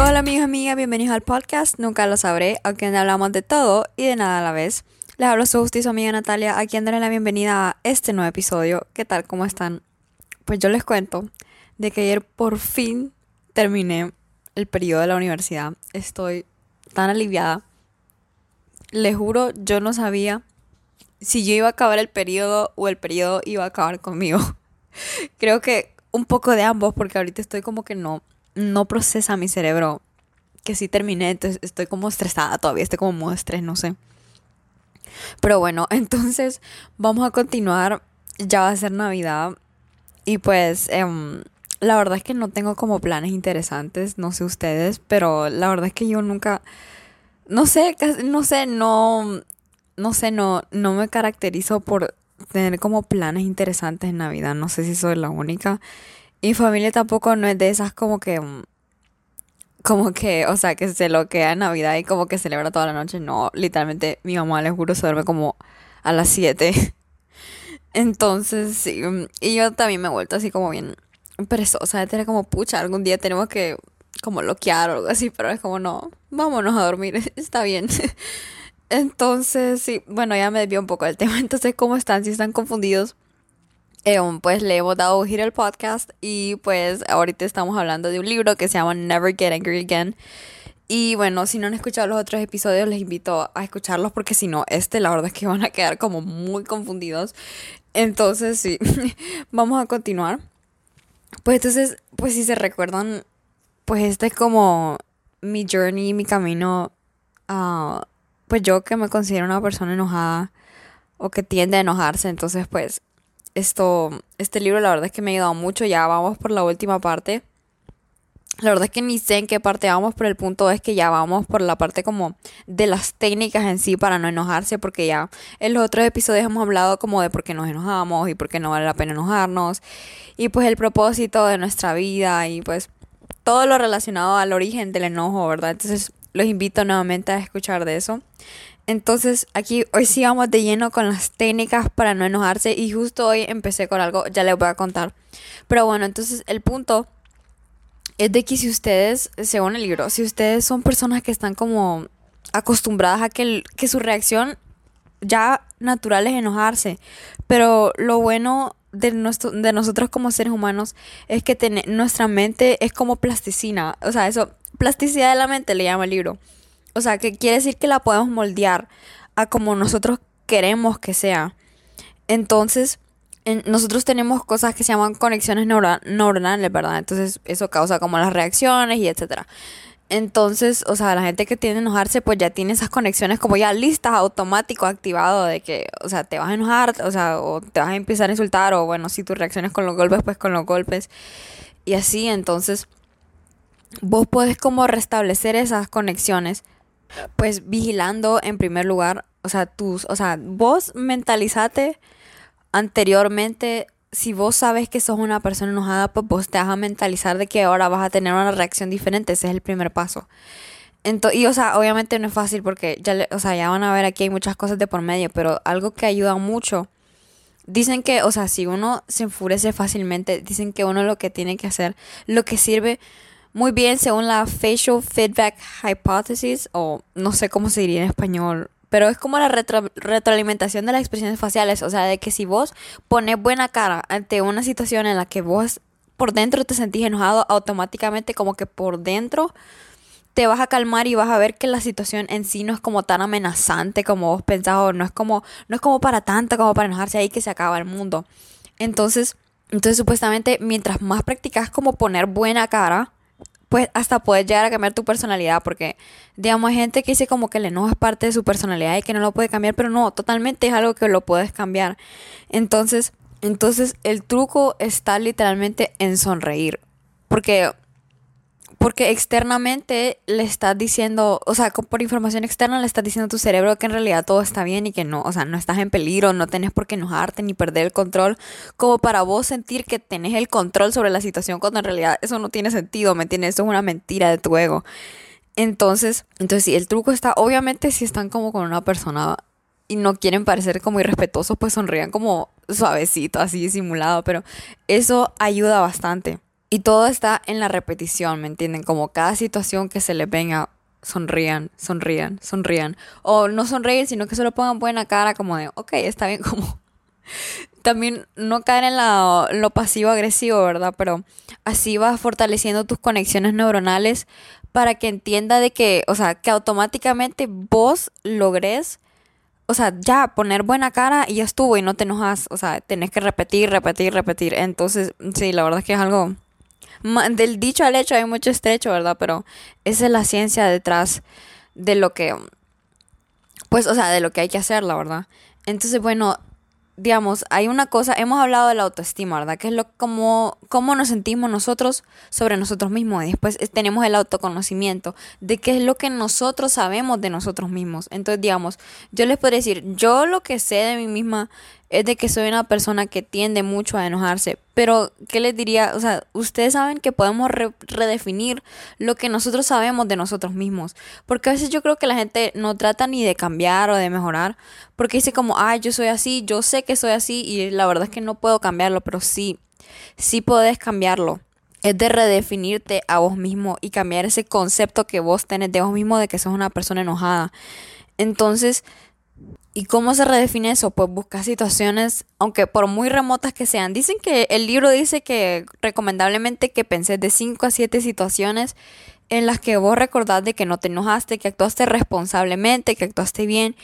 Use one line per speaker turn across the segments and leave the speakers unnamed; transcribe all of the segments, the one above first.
Hola amigos y amigas, bienvenidos al podcast Nunca lo sabré, donde hablamos de todo y de nada a la vez. Les hablo su justicia amiga Natalia, aquí daré la bienvenida a este nuevo episodio. ¿Qué tal? ¿Cómo están? Pues yo les cuento de que ayer por fin terminé el periodo de la universidad. Estoy tan aliviada. Les juro, yo no sabía si yo iba a acabar el periodo o el periodo iba a acabar conmigo. Creo que un poco de ambos porque ahorita estoy como que no no procesa mi cerebro que sí terminé, entonces estoy como estresada todavía, estoy como modo estrés, no sé. Pero bueno, entonces vamos a continuar, ya va a ser Navidad y pues em, la verdad es que no tengo como planes interesantes, no sé ustedes, pero la verdad es que yo nunca, no sé, no sé, no, no sé, no, no me caracterizo por tener como planes interesantes en Navidad, no sé si soy la única. Y familia tampoco no es de esas como que mm, como que, o sea, que se lo queda en Navidad y como que celebra toda la noche. No, literalmente mi mamá, les juro, se duerme como a las 7. Entonces, sí, mm, y yo también me he vuelto así como bien perezosa tener como, pucha, algún día tenemos que como bloquear o algo así, pero es como, no, vámonos a dormir, está bien. Entonces, sí, bueno, ya me desvió un poco del tema. Entonces, ¿cómo están? Si están confundidos, eh, pues le hemos dado giro al podcast y pues ahorita estamos hablando de un libro que se llama Never Get Angry Again. Y bueno, si no han escuchado los otros episodios, les invito a escucharlos porque si no, este la verdad es que van a quedar como muy confundidos. Entonces, sí, vamos a continuar. Pues entonces, pues si se recuerdan, pues este es como mi journey, mi camino. Uh, pues yo que me considero una persona enojada o que tiende a enojarse, entonces pues esto, este libro la verdad es que me ha ayudado mucho. Ya vamos por la última parte. La verdad es que ni sé en qué parte vamos, pero el punto es que ya vamos por la parte como de las técnicas en sí para no enojarse, porque ya en los otros episodios hemos hablado como de por qué nos enojamos y por qué no vale la pena enojarnos, y pues el propósito de nuestra vida y pues todo lo relacionado al origen del enojo, ¿verdad? Entonces los invito nuevamente a escuchar de eso. Entonces aquí hoy sí vamos de lleno con las técnicas para no enojarse y justo hoy empecé con algo, ya les voy a contar. Pero bueno, entonces el punto es de que si ustedes, según el libro, si ustedes son personas que están como acostumbradas a que, que su reacción ya natural es enojarse, pero lo bueno de, nuestro, de nosotros como seres humanos es que nuestra mente es como plasticina, o sea, eso, plasticidad de la mente le llama el libro. O sea, que quiere decir que la podemos moldear a como nosotros queremos que sea. Entonces, nosotros tenemos cosas que se llaman conexiones neuronales, ¿verdad? Entonces, eso causa como las reacciones y etcétera. Entonces, o sea, la gente que tiene a enojarse, pues ya tiene esas conexiones como ya listas, automático, activado, de que, o sea, te vas a enojar, o sea, o te vas a empezar a insultar, o bueno, si tu reacciones con los golpes, pues con los golpes. Y así, entonces, vos puedes como restablecer esas conexiones pues vigilando en primer lugar, o sea, tus, o sea, vos mentalizate anteriormente, si vos sabes que sos una persona enojada, pues vos te vas a mentalizar de que ahora vas a tener una reacción diferente, ese es el primer paso. Entonces, y o sea, obviamente no es fácil porque ya, o sea, ya van a ver aquí hay muchas cosas de por medio, pero algo que ayuda mucho. Dicen que, o sea, si uno se enfurece fácilmente, dicen que uno lo que tiene que hacer, lo que sirve muy bien según la Facial Feedback Hypothesis, o no sé cómo se diría en español, pero es como la retroalimentación de las expresiones faciales, o sea, de que si vos pones buena cara ante una situación en la que vos por dentro te sentís enojado, automáticamente como que por dentro te vas a calmar y vas a ver que la situación en sí no es como tan amenazante como vos pensás, o no es como, no es como para tanto, como para enojarse ahí que se acaba el mundo. Entonces, entonces supuestamente mientras más practicas como poner buena cara, pues hasta puedes llegar a cambiar tu personalidad, porque digamos hay gente que dice como que el enojo es parte de su personalidad y que no lo puede cambiar, pero no, totalmente es algo que lo puedes cambiar. Entonces, entonces el truco está literalmente en sonreír, porque porque externamente le estás diciendo, o sea, por información externa le estás diciendo a tu cerebro que en realidad todo está bien y que no, o sea, no estás en peligro, no tenés por qué enojarte ni perder el control, como para vos sentir que tenés el control sobre la situación cuando en realidad eso no tiene sentido, ¿me entiendes? Es una mentira de tu ego. Entonces, entonces sí, el truco está, obviamente si están como con una persona y no quieren parecer como irrespetuosos, pues sonrían como suavecito, así simulado, pero eso ayuda bastante. Y todo está en la repetición, ¿me entienden? Como cada situación que se les venga, sonrían, sonrían, sonrían. O no sonreír, sino que solo pongan buena cara como de, ok, está bien, como... También no caer en la, lo pasivo-agresivo, ¿verdad? Pero así vas fortaleciendo tus conexiones neuronales para que entienda de que, o sea, que automáticamente vos logres, o sea, ya poner buena cara y ya estuvo y no te enojas, o sea, tenés que repetir, repetir, repetir. Entonces, sí, la verdad es que es algo del dicho al hecho hay mucho estrecho, ¿verdad? Pero esa es la ciencia detrás de lo que, pues, o sea, de lo que hay que hacer, la verdad. Entonces, bueno, digamos, hay una cosa, hemos hablado de la autoestima, ¿verdad? Que es lo como cómo nos sentimos nosotros sobre nosotros mismos. Y después tenemos el autoconocimiento de qué es lo que nosotros sabemos de nosotros mismos. Entonces, digamos, yo les podría decir, yo lo que sé de mí misma es de que soy una persona que tiende mucho a enojarse. Pero, ¿qué les diría? O sea, ustedes saben que podemos redefinir lo que nosotros sabemos de nosotros mismos. Porque a veces yo creo que la gente no trata ni de cambiar o de mejorar. Porque dice como, ay, yo soy así, yo sé que soy así y la verdad es que no puedo cambiarlo, pero sí, sí podés cambiarlo. Es de redefinirte a vos mismo y cambiar ese concepto que vos tenés de vos mismo de que sos una persona enojada. Entonces, ¿Y cómo se redefine eso? Pues buscar situaciones, aunque por muy remotas que sean. Dicen que el libro dice que recomendablemente que penses de 5 a 7 situaciones en las que vos recordás de que no te enojaste, que actuaste responsablemente, que actuaste bien.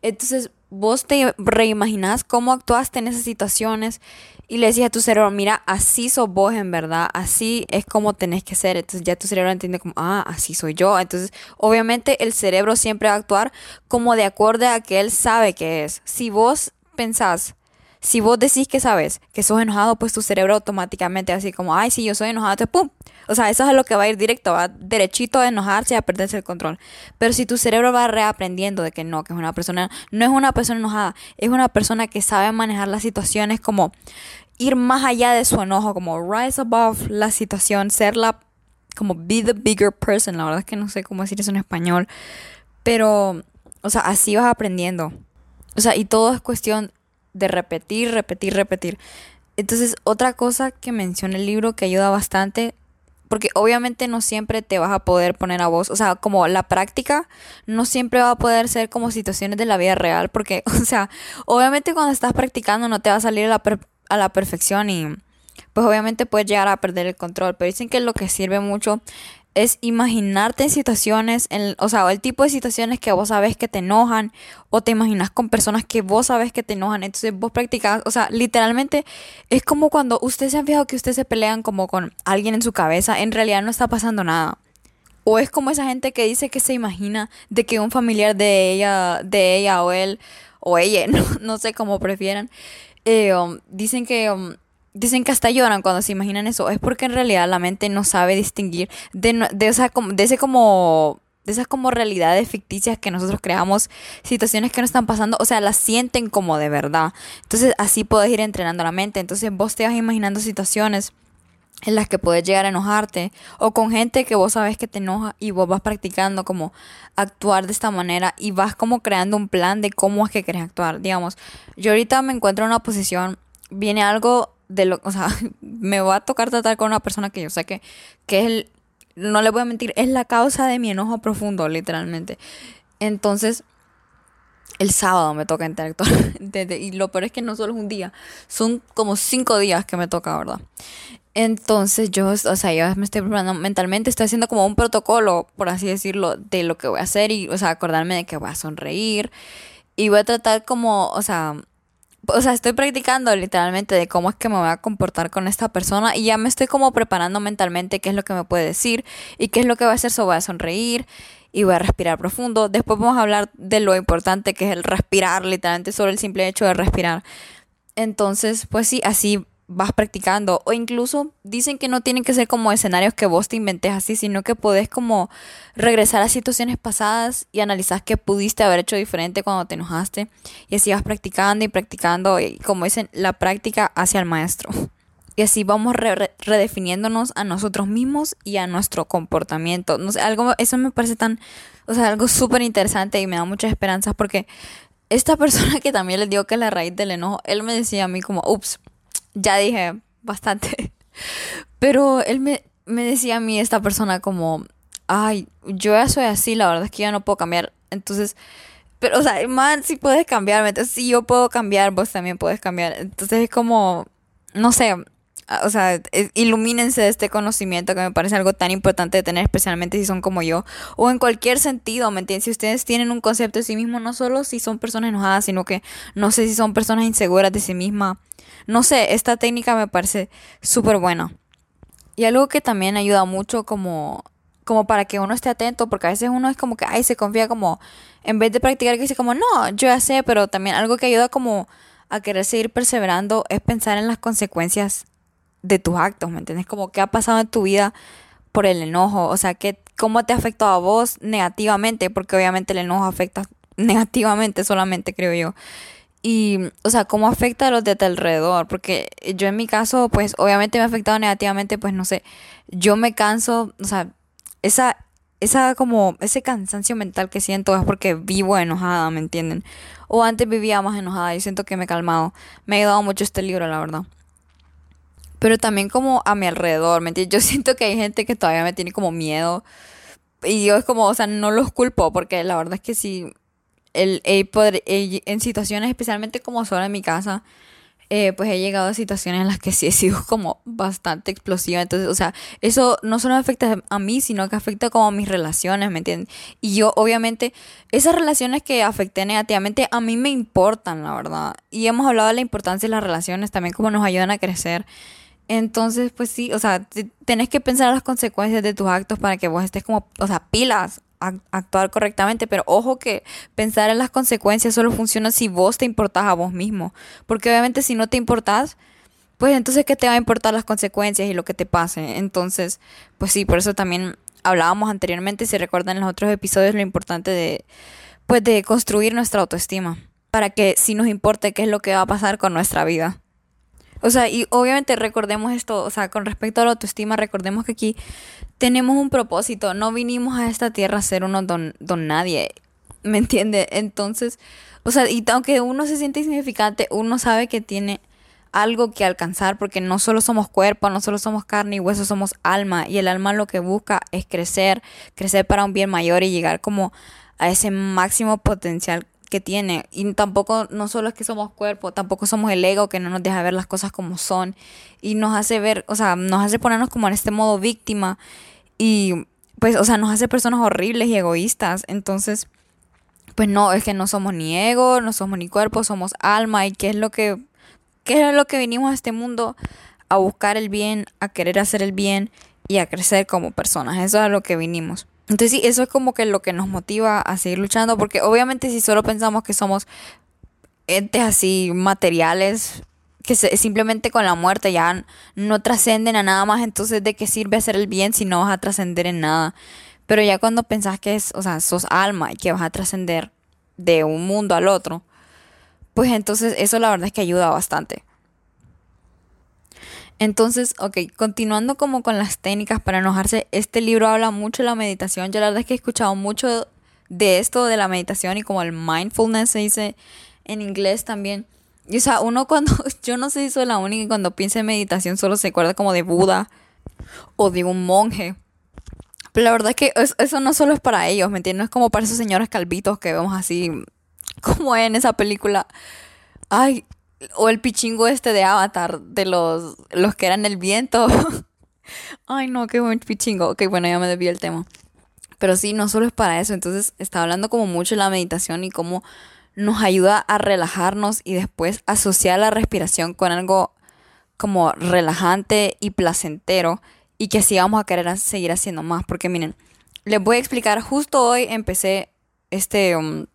Entonces vos te reimaginás cómo actuaste en esas situaciones y le decís a tu cerebro, mira, así sos vos en verdad, así es como tenés que ser. Entonces ya tu cerebro entiende como, ah, así soy yo. Entonces, obviamente el cerebro siempre va a actuar como de acuerdo a que él sabe que es. Si vos pensás, si vos decís que sabes que sos enojado, pues tu cerebro automáticamente así como, ay, sí, yo soy enojado, te pum. O sea, eso es a lo que va a ir directo, va derechito a enojarse y a perderse el control. Pero si tu cerebro va reaprendiendo de que no, que es una persona, no es una persona enojada, es una persona que sabe manejar las situaciones como ir más allá de su enojo, como rise above la situación, ser la, como be the bigger person. La verdad es que no sé cómo decir eso en español, pero, o sea, así vas aprendiendo. O sea, y todo es cuestión de repetir, repetir, repetir. Entonces, otra cosa que menciona el libro que ayuda bastante, porque obviamente no siempre te vas a poder poner a voz, o sea, como la práctica no siempre va a poder ser como situaciones de la vida real, porque, o sea, obviamente cuando estás practicando no te va a salir la, a la perfección y pues obviamente puedes llegar a perder el control. Pero dicen que lo que sirve mucho es imaginarte en situaciones, o sea, el tipo de situaciones que vos sabes que te enojan o te imaginas con personas que vos sabes que te enojan. Entonces vos practicas, o sea, literalmente es como cuando ustedes se han fijado que ustedes se pelean como con alguien en su cabeza, en realidad no está pasando nada. O es como esa gente que dice que se imagina de que un familiar de ella, de ella o él, o ella, no, no sé cómo prefieran, eh, um, dicen que um, dicen que hasta lloran cuando se imaginan eso. Es porque en realidad la mente no sabe distinguir de, de, esa, de ese como de esas como realidades ficticias que nosotros creamos, situaciones que no están pasando, o sea, las sienten como de verdad. Entonces así puedes ir entrenando la mente. Entonces vos te vas imaginando situaciones en las que puedes llegar a enojarte o con gente que vos sabes que te enoja y vos vas practicando como actuar de esta manera y vas como creando un plan de cómo es que querés actuar. Digamos, yo ahorita me encuentro en una posición, viene algo de lo, o sea, me va a tocar tratar con una persona que yo sé que, que es el, no le voy a mentir, es la causa de mi enojo profundo, literalmente. Entonces, el sábado me toca interactuar. y lo peor es que no solo es un día, son como cinco días que me toca, ¿verdad? Entonces yo, o sea, yo me estoy preparando mentalmente, estoy haciendo como un protocolo, por así decirlo, de lo que voy a hacer y, o sea, acordarme de que voy a sonreír y voy a tratar como, o sea, o sea, estoy practicando literalmente de cómo es que me voy a comportar con esta persona y ya me estoy como preparando mentalmente qué es lo que me puede decir y qué es lo que va a hacer, so voy a sonreír y voy a respirar profundo. Después vamos a hablar de lo importante que es el respirar, literalmente solo el simple hecho de respirar. Entonces, pues sí, así vas practicando o incluso dicen que no tienen que ser como escenarios que vos te inventes así, sino que podés como regresar a situaciones pasadas y analizar qué pudiste haber hecho diferente cuando te enojaste y así vas practicando y practicando y como dicen, la práctica hacia el maestro. Y así vamos redefiniéndonos a nosotros mismos y a nuestro comportamiento. No sé, algo, eso me parece tan, o sea, algo súper interesante y me da muchas esperanzas porque esta persona que también le digo que es la raíz del enojo, él me decía a mí como, ups, ya dije bastante. Pero él me, me decía a mí, esta persona, como, ay, yo ya soy así, la verdad es que ya no puedo cambiar. Entonces, pero, o sea, man, si puedes cambiarme. Entonces, si yo puedo cambiar, vos también puedes cambiar. Entonces, es como, no sé, o sea, ilumínense de este conocimiento que me parece algo tan importante de tener, especialmente si son como yo, o en cualquier sentido, ¿me entiendes? Si ustedes tienen un concepto de sí mismo, no solo si son personas enojadas, sino que no sé si son personas inseguras de sí misma. No sé, esta técnica me parece súper buena. Y algo que también ayuda mucho como, como para que uno esté atento, porque a veces uno es como que, ay, se confía como, en vez de practicar, que dice como, no, yo ya sé, pero también algo que ayuda como a querer seguir perseverando es pensar en las consecuencias de tus actos, ¿me entiendes? Como qué ha pasado en tu vida por el enojo, o sea, qué, cómo te ha afectado a vos negativamente, porque obviamente el enojo afecta negativamente solamente, creo yo. Y, o sea, cómo afecta a los de tu alrededor, porque yo en mi caso, pues obviamente me ha afectado negativamente, pues no sé, yo me canso, o sea, esa, esa como, ese cansancio mental que siento es porque vivo enojada, ¿me entienden? O antes vivía más enojada y siento que me he calmado. Me ha ayudado mucho este libro, la verdad pero también como a mi alrededor, ¿me entiendes? Yo siento que hay gente que todavía me tiene como miedo y yo es como, o sea, no los culpo porque la verdad es que sí, el, en situaciones especialmente como sola en mi casa, eh, pues he llegado a situaciones en las que sí he sido como bastante explosiva. Entonces, o sea, eso no solo afecta a mí, sino que afecta como a mis relaciones, ¿me entiendes? Y yo, obviamente, esas relaciones que afecté negativamente, a mí me importan, la verdad. Y hemos hablado de la importancia de las relaciones, también como nos ayudan a crecer. Entonces, pues sí, o sea, tenés que pensar las consecuencias de tus actos para que vos estés como, o sea, pilas a actuar correctamente, pero ojo que pensar en las consecuencias solo funciona si vos te importás a vos mismo, porque obviamente si no te importás, pues entonces qué te va a importar las consecuencias y lo que te pase. Entonces, pues sí, por eso también hablábamos anteriormente, si recuerdan en los otros episodios, lo importante de pues de construir nuestra autoestima, para que si nos importe qué es lo que va a pasar con nuestra vida. O sea, y obviamente recordemos esto, o sea, con respecto a la autoestima, recordemos que aquí tenemos un propósito, no vinimos a esta tierra a ser don, don nadie, ¿me entiende? Entonces, o sea, y aunque uno se siente insignificante, uno sabe que tiene algo que alcanzar, porque no solo somos cuerpo, no solo somos carne y hueso, somos alma, y el alma lo que busca es crecer, crecer para un bien mayor y llegar como a ese máximo potencial que tiene. Y tampoco, no solo es que somos cuerpo, tampoco somos el ego que no nos deja ver las cosas como son. Y nos hace ver, o sea, nos hace ponernos como en este modo víctima. Y pues, o sea, nos hace personas horribles y egoístas. Entonces, pues no, es que no somos ni ego, no somos ni cuerpo, somos alma. ¿Y qué es lo que, qué es lo que vinimos a este mundo? A buscar el bien, a querer hacer el bien y a crecer como personas. Eso es lo que vinimos. Entonces sí, eso es como que lo que nos motiva a seguir luchando, porque obviamente si solo pensamos que somos entes así materiales, que simplemente con la muerte ya no trascenden a nada más, entonces de qué sirve hacer el bien si no vas a trascender en nada. Pero ya cuando pensás que es, o sea, sos alma y que vas a trascender de un mundo al otro, pues entonces eso la verdad es que ayuda bastante. Entonces, ok, continuando como con las técnicas para enojarse, este libro habla mucho de la meditación. Yo la verdad es que he escuchado mucho de esto de la meditación y como el mindfulness se dice en inglés también. Y o sea, uno cuando, yo no sé si soy la única y cuando piensa en meditación solo se acuerda como de Buda o de un monje. Pero la verdad es que eso no solo es para ellos, ¿me entiendes? No es como para esos señores calvitos que vemos así, como en esa película. Ay, o el pichingo este de Avatar, de los, los que eran el viento. Ay, no, qué buen pichingo. Ok, bueno, ya me debí el tema. Pero sí, no solo es para eso. Entonces, está hablando como mucho de la meditación y cómo nos ayuda a relajarnos y después asociar la respiración con algo como relajante y placentero y que así vamos a querer seguir haciendo más. Porque miren, les voy a explicar, justo hoy empecé este, um,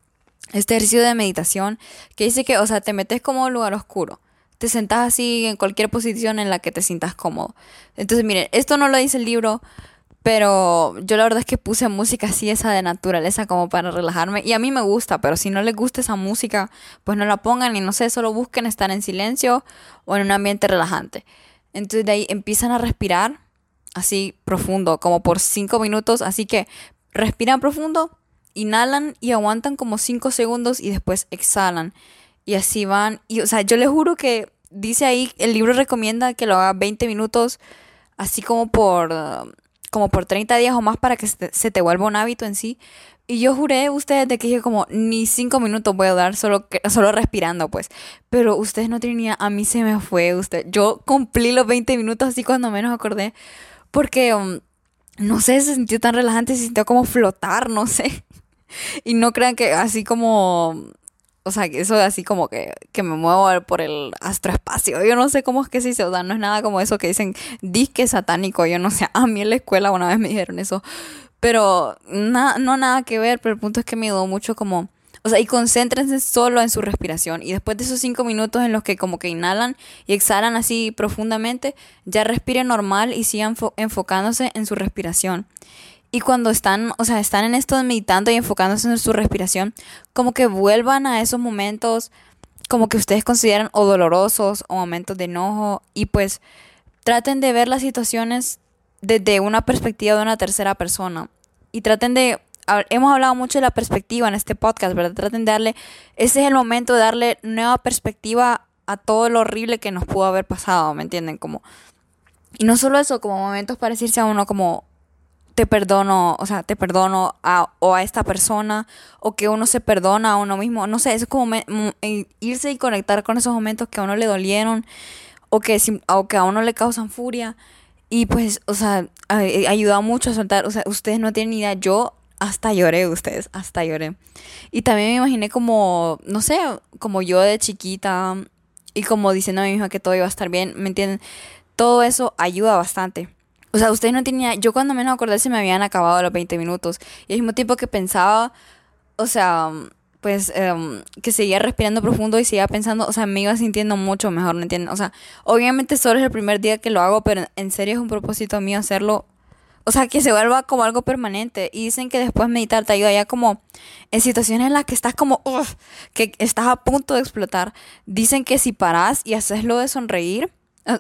este ejercicio de meditación que dice que, o sea, te metes como un lugar oscuro. Te sentás así en cualquier posición en la que te sientas cómodo. Entonces, miren, esto no lo dice el libro, pero yo la verdad es que puse música así, esa de naturaleza, como para relajarme. Y a mí me gusta, pero si no les gusta esa música, pues no la pongan y no sé, solo busquen estar en silencio o en un ambiente relajante. Entonces de ahí empiezan a respirar así profundo, como por cinco minutos. Así que respiran profundo inhalan y aguantan como 5 segundos y después exhalan. Y así van. Y, o sea, yo les juro que dice ahí, el libro recomienda que lo haga 20 minutos, así como por, como por 30 días o más para que se te, vuelva un hábito en sí. Y yo juré ustedes de que dije como ni 5 minutos voy a dar solo, solo respirando, pues. Pero ustedes no tenían, a mí se me fue, usted. Yo cumplí los 20 minutos así cuando menos acordé. Porque, um, no sé, se sintió tan relajante, se sintió como flotar, no sé. Y no crean que así como o sea, eso es así como que, que me muevo por el astroespacio. Yo no sé cómo es que se dice, o sea, no es nada como eso que dicen disque satánico. Yo no sé, a mí en la escuela una vez me dijeron eso. Pero no nada que ver, pero el punto es que me ayudó mucho como... O sea, y concéntrense solo en su respiración. Y después de esos cinco minutos en los que como que inhalan y exhalan así profundamente, ya respiren normal y sigan enfocándose en su respiración. Y cuando están, o sea, están en esto meditando y enfocándose en su respiración, como que vuelvan a esos momentos como que ustedes consideran o dolorosos o momentos de enojo y pues traten de ver las situaciones desde una perspectiva de una tercera persona y traten de hemos hablado mucho de la perspectiva en este podcast, ¿verdad? Traten de darle ese es el momento de darle nueva perspectiva a todo lo horrible que nos pudo haber pasado, ¿me entienden? Como y no solo eso, como momentos para decirse a uno como te perdono, o sea, te perdono a, o a esta persona, o que uno se perdona a uno mismo, no sé, es como irse y conectar con esos momentos que a uno le dolieron, o que, o que a uno le causan furia, y pues, o sea, ayuda mucho a soltar, o sea, ustedes no tienen idea, yo hasta lloré, ustedes, hasta lloré. Y también me imaginé como, no sé, como yo de chiquita, y como diciendo a mi hija que todo iba a estar bien, ¿me entienden? Todo eso ayuda bastante. O sea, ustedes no tenían, yo cuando menos acordé se me habían acabado los 20 minutos. Y al mismo tiempo que pensaba, o sea, pues em, que seguía respirando profundo y seguía pensando, o sea, me iba sintiendo mucho mejor, ¿me entienden? O sea, obviamente solo es el primer día que lo hago, pero en serio es un propósito mío hacerlo. O sea, que se vuelva como algo permanente. Y dicen que después meditar te ayuda ya como en situaciones en las que estás como, que estás a punto de explotar. Dicen que si paras y haces lo de sonreír,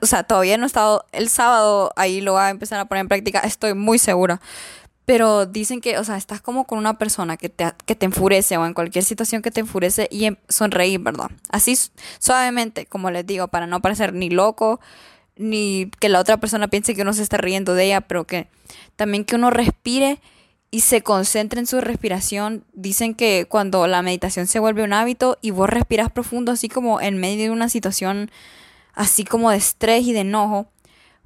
o sea, todavía no he estado. El sábado ahí lo voy a empezar a poner en práctica, estoy muy segura. Pero dicen que, o sea, estás como con una persona que te, que te enfurece o en cualquier situación que te enfurece y em, sonreír, ¿verdad? Así suavemente, como les digo, para no parecer ni loco, ni que la otra persona piense que uno se está riendo de ella, pero que también que uno respire y se concentre en su respiración. Dicen que cuando la meditación se vuelve un hábito y vos respiras profundo, así como en medio de una situación así como de estrés y de enojo,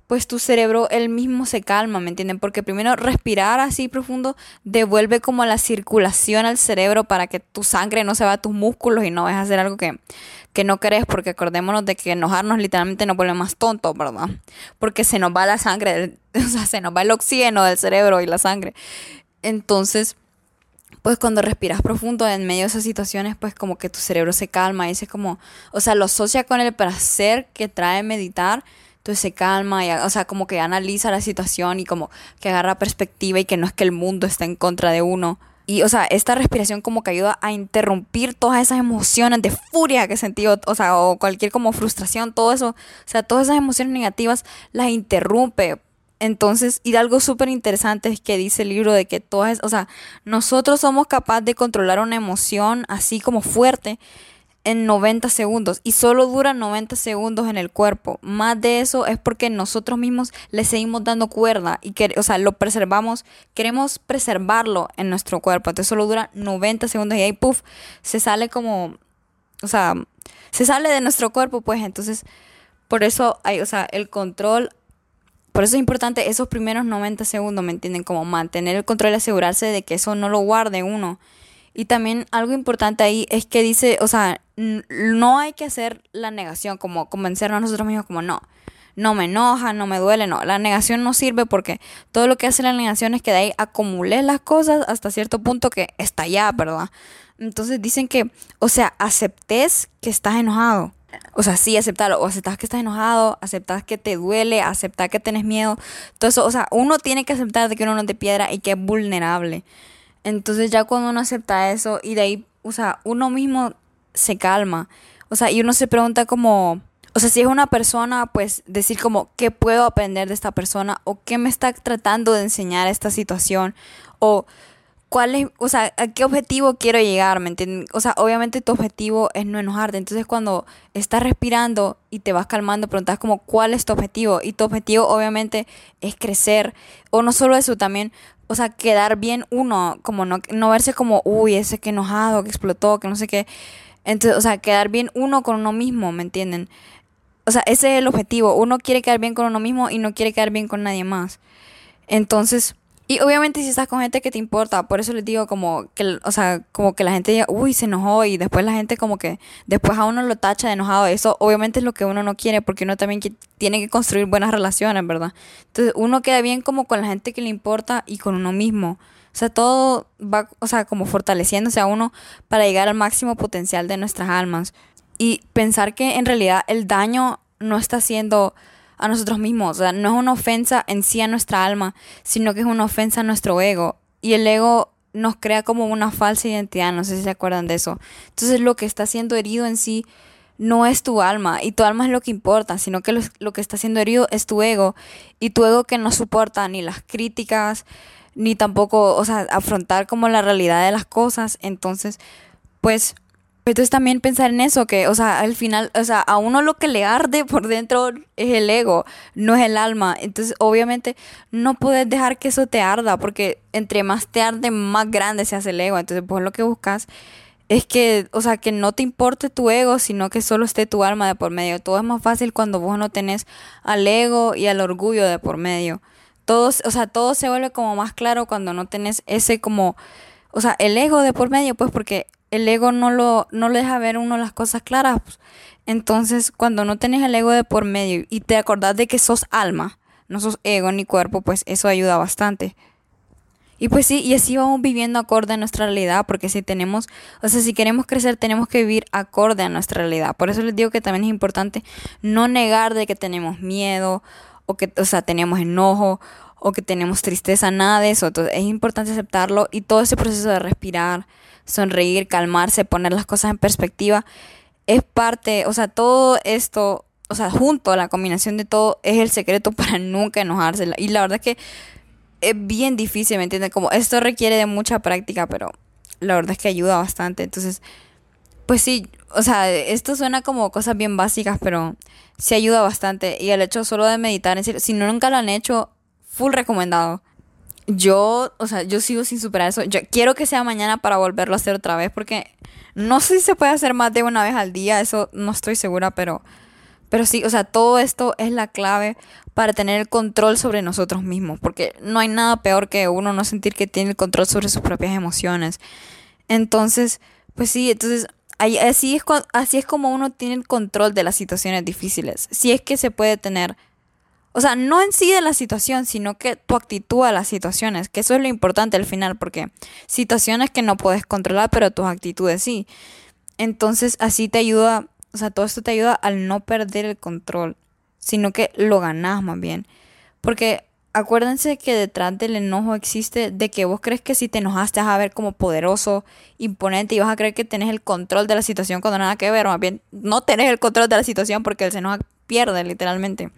pues tu cerebro él mismo se calma, ¿me entienden? Porque primero respirar así profundo devuelve como la circulación al cerebro para que tu sangre no se va a tus músculos y no vayas a hacer algo que, que no querés, porque acordémonos de que enojarnos literalmente nos vuelve más tontos, ¿verdad? Porque se nos va la sangre, o sea, se nos va el oxígeno del cerebro y la sangre. Entonces, pues cuando respiras profundo en medio de esas situaciones, pues como que tu cerebro se calma y dice como, o sea, lo asocia con el placer que trae meditar, entonces se calma, y, o sea, como que analiza la situación y como que agarra perspectiva y que no es que el mundo está en contra de uno. Y, o sea, esta respiración como que ayuda a interrumpir todas esas emociones de furia que sentí, o, o sea, o cualquier como frustración, todo eso, o sea, todas esas emociones negativas las interrumpe entonces, y algo súper interesante es que dice el libro de que todas, o sea, nosotros somos capaces de controlar una emoción así como fuerte en 90 segundos y solo dura 90 segundos en el cuerpo. Más de eso es porque nosotros mismos le seguimos dando cuerda y que, o sea, lo preservamos, queremos preservarlo en nuestro cuerpo. Entonces solo dura 90 segundos y ahí puff, se sale como, o sea, se sale de nuestro cuerpo, pues entonces por eso hay, o sea, el control por eso es importante esos primeros 90 segundos, ¿me entienden? Como mantener el control y asegurarse de que eso no lo guarde uno. Y también algo importante ahí es que dice, o sea, no hay que hacer la negación, como convencernos a nosotros mismos como no, no me enoja, no me duele, no. La negación no sirve porque todo lo que hace la negación es que de ahí acumules las cosas hasta cierto punto que está ya, ¿verdad? Entonces dicen que, o sea, aceptes que estás enojado o sea, sí, aceptarlo. O aceptas que estás enojado, aceptas que te duele, aceptar que tienes miedo. Todo eso, o sea, uno tiene que aceptar de que uno no es de piedra y que es vulnerable. Entonces ya cuando uno acepta eso y de ahí, o sea, uno mismo se calma. O sea, y uno se pregunta como, o sea, si es una persona, pues decir como, ¿qué puedo aprender de esta persona? ¿O qué me está tratando de enseñar esta situación? O cuál es, o sea, a qué objetivo quiero llegar, ¿me entienden? O sea, obviamente tu objetivo es no enojarte. Entonces, cuando estás respirando y te vas calmando, preguntas como, ¿cuál es tu objetivo? Y tu objetivo, obviamente, es crecer. O no solo eso, también, o sea, quedar bien uno, como no, no verse como, uy, ese que enojado, que explotó, que no sé qué. Entonces, o sea, quedar bien uno con uno mismo, ¿me entienden? O sea, ese es el objetivo. Uno quiere quedar bien con uno mismo y no quiere quedar bien con nadie más. Entonces, y obviamente si estás con gente que te importa, por eso les digo como que, o sea, como que la gente diga, uy, se enojó y después la gente como que después a uno lo tacha de enojado. Eso obviamente es lo que uno no quiere porque uno también tiene que construir buenas relaciones, ¿verdad? Entonces uno queda bien como con la gente que le importa y con uno mismo. O sea, todo va, o sea, como fortaleciéndose a uno para llegar al máximo potencial de nuestras almas. Y pensar que en realidad el daño no está siendo a nosotros mismos. O sea, no es una ofensa en sí a nuestra alma, sino que es una ofensa a nuestro ego. Y el ego nos crea como una falsa identidad, no sé si se acuerdan de eso. Entonces lo que está siendo herido en sí no es tu alma y tu alma es lo que importa, sino que lo, que está siendo herido es tu ego y tu ego que no soporta ni las críticas, ni tampoco, o sea, afrontar como la realidad de las cosas. Entonces, pues entonces también pensar en eso, que, o sea, al final, o sea, a uno lo que le arde por dentro es el ego, no es el alma. Entonces, obviamente, no puedes dejar que eso te arda, porque entre más te arde, más grande se hace el ego. Entonces, vos lo que buscas es que, o sea, que no te importe tu ego, sino que solo esté tu alma de por medio. Todo es más fácil cuando vos no tenés al ego y al orgullo de por medio. Todo, o sea, todo se vuelve como más claro cuando no tenés ese como, o sea, el ego de por medio, pues porque el ego no lo, no le deja ver uno las cosas claras. Pues. Entonces, cuando no tenés el ego de por medio y te acordás de que sos alma, no sos ego ni cuerpo, pues eso ayuda bastante. Y pues sí, y así vamos viviendo acorde a nuestra realidad, porque si tenemos, o sea, si queremos crecer, tenemos que vivir acorde a nuestra realidad. Por eso les digo que también es importante no negar de que tenemos miedo, o que, o sea, tenemos enojo, o que tenemos tristeza, nada de eso. Es importante aceptarlo y todo ese proceso de respirar, sonreír, calmarse, poner las cosas en perspectiva, es parte, o sea, todo esto, o sea, junto a la combinación de todo, es el secreto para nunca enojarse. Y la verdad es que es bien difícil, ¿me entiendes? Como esto requiere de mucha práctica, pero la verdad es que ayuda bastante. Entonces, pues sí, o sea, esto suena como cosas bien básicas, pero sí ayuda bastante. Y el hecho solo de meditar, en si no nunca lo han hecho, full recomendado yo, o sea, yo sigo sin superar eso. Yo quiero que sea mañana para volverlo a hacer otra vez porque no sé si se puede hacer más de una vez al día, eso no estoy segura, pero pero sí, o sea, todo esto es la clave para tener el control sobre nosotros mismos, porque no hay nada peor que uno no sentir que tiene el control sobre sus propias emociones. Entonces, pues sí, entonces así es, así es como uno tiene el control de las situaciones difíciles. Si es que se puede tener o sea, no en sí de la situación, sino que tu actitud a las situaciones, que eso es lo importante al final, porque situaciones que no puedes controlar, pero tus actitudes sí. Entonces, así te ayuda, o sea, todo esto te ayuda al no perder el control, sino que lo ganas más bien. Porque acuérdense que detrás del enojo existe de que vos crees que si te enojaste vas a ver como poderoso, imponente y vas a creer que tenés el control de la situación cuando nada que ver, más bien no tenés el control de la situación porque el se enoja pierde literalmente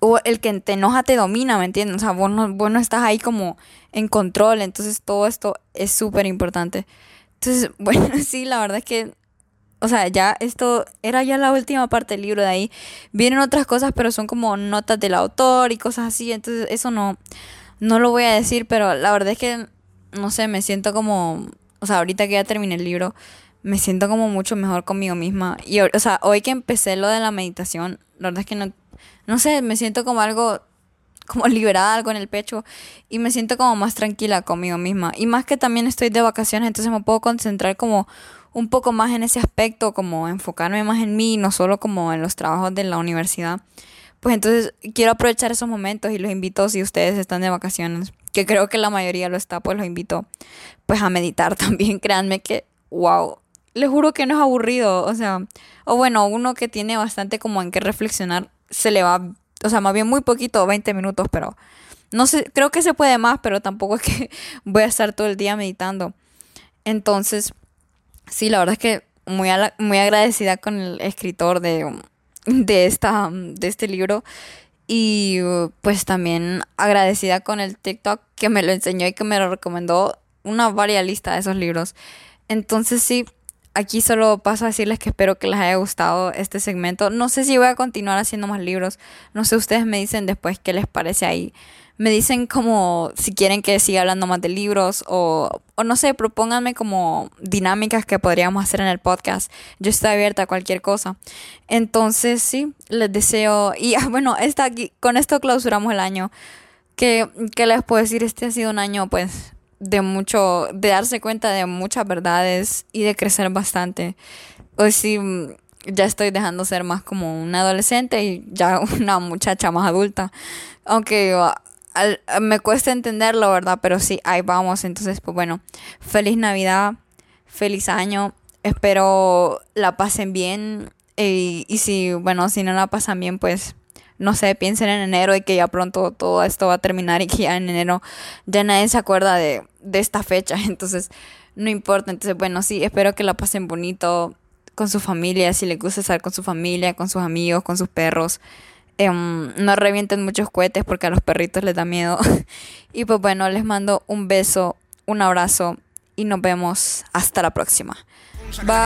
o el que te enoja te domina, ¿me entiendes? O sea, vos no, vos no estás ahí como en control, entonces todo esto es súper importante. Entonces, bueno, sí, la verdad es que, o sea, ya esto era ya la última parte del libro de ahí. Vienen otras cosas, pero son como notas del autor y cosas así, entonces eso no, no lo voy a decir, pero la verdad es que, no sé, me siento como, o sea, ahorita que ya terminé el libro, me siento como mucho mejor conmigo misma. Y, o sea, hoy que empecé lo de la meditación, la verdad es que no no sé, me siento como algo, como liberada, algo en el pecho y me siento como más tranquila conmigo misma. Y más que también estoy de vacaciones, entonces me puedo concentrar como un poco más en ese aspecto, como enfocarme más en mí, no solo como en los trabajos de la universidad. Pues entonces quiero aprovechar esos momentos y los invito si ustedes están de vacaciones, que creo que la mayoría lo está, pues los invito pues a meditar también, créanme que wow, les juro que no es aburrido, o sea, o bueno, uno que tiene bastante como en qué reflexionar, se le va, o sea, más bien muy poquito, 20 minutos, pero no sé, creo que se puede más, pero tampoco es que voy a estar todo el día meditando. Entonces, sí, la verdad es que muy, muy agradecida con el escritor de, de, esta, de este libro. Y pues también agradecida con el TikTok que me lo enseñó y que me lo recomendó. una varia lista de esos libros. Entonces sí, aquí solo paso a decirles que espero que les haya gustado este segmento. No sé si voy a continuar haciendo más libros. No sé, ustedes me dicen después qué les parece ahí. Me dicen como si quieren que siga hablando más de libros o, o no sé, propónganme como dinámicas que podríamos hacer en el podcast. Yo estoy abierta a cualquier cosa. Entonces, sí, les deseo. Y bueno, esta con esto clausuramos el año. Que, que les puedo decir, este ha sido un año pues de mucho, de darse cuenta de muchas verdades y de crecer bastante. Hoy sí, mm, ya estoy dejando ser más como una adolescente y ya una muchacha más adulta. Aunque ah, me cuesta entenderlo, ¿verdad? Pero sí, ahí vamos. Entonces, pues bueno, feliz Navidad, feliz año. Espero la pasen bien. Y, y si, bueno, si no la pasan bien, pues no sé, piensen en enero y que ya pronto todo esto va a terminar y que ya en enero ya nadie se acuerda de, de esta fecha. Entonces, no importa. Entonces, bueno, sí, espero que la pasen bonito con su familia, si les gusta estar con su familia, con sus amigos, con sus perros. Em, no revienten muchos cohetes porque a los perritos les da miedo. y pues bueno, les mando un beso, un abrazo y nos vemos hasta la próxima. Bye.